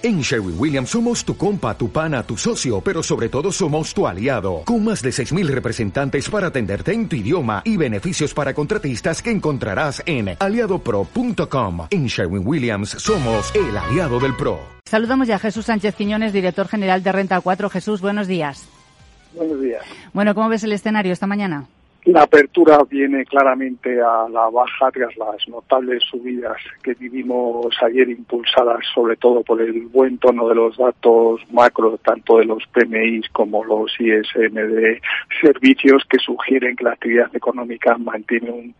En Sherwin Williams somos tu compa, tu pana, tu socio, pero sobre todo somos tu aliado, con más de 6.000 representantes para atenderte en tu idioma y beneficios para contratistas que encontrarás en aliadopro.com. En Sherwin Williams somos el aliado del PRO. Saludamos ya a Jesús Sánchez Quiñones, director general de Renta 4. Jesús, buenos días. Buenos días. Bueno, ¿cómo ves el escenario esta mañana? La apertura viene claramente a la baja tras las notables subidas que vivimos ayer impulsadas sobre todo por el buen tono de los datos macro, tanto de los PMIs como los ISM de servicios que sugieren que la actividad económica mantiene un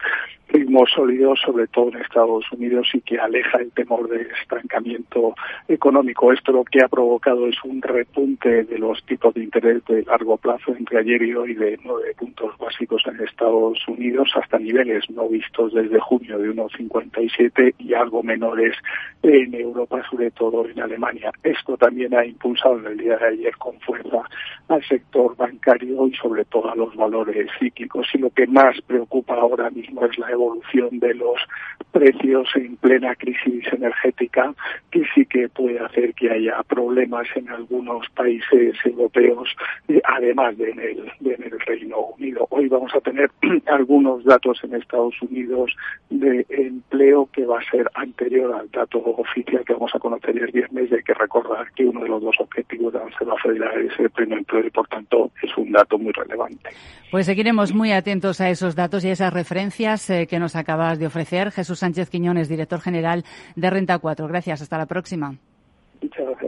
ritmo sólido, sobre todo en Estados Unidos, y que aleja el temor de estancamiento económico. Esto lo que ha provocado es un repunte de los tipos de interés de largo plazo entre ayer y hoy de nueve puntos básicos en Estados Unidos hasta niveles no vistos desde junio de 1,57 y algo menores en Europa, sobre todo en Alemania. Esto también ha impulsado en el día de ayer con fuerza al sector bancario y sobre todo a los valores cíclicos. Y lo que más preocupa ahora mismo es la evolución de los precios en plena crisis energética, que sí que puede hacer que haya problemas en algunos países europeos, eh, además de en, el, de en el Reino Unido. Hoy vamos a tener algunos datos en Estados Unidos de empleo que va a ser anterior al dato oficial que vamos a conocer el viernes. Y hay que recordar que uno de los dos objetivos de la Reserva Federal es el pleno empleo y, por tanto, es un dato muy relevante. Pues seguiremos muy atentos a esos datos y a esas referencias eh, que nos acabas de ofrecer. Jesús Sánchez Quiñones, director general de Renta 4. Gracias. Hasta la próxima. Muchas gracias.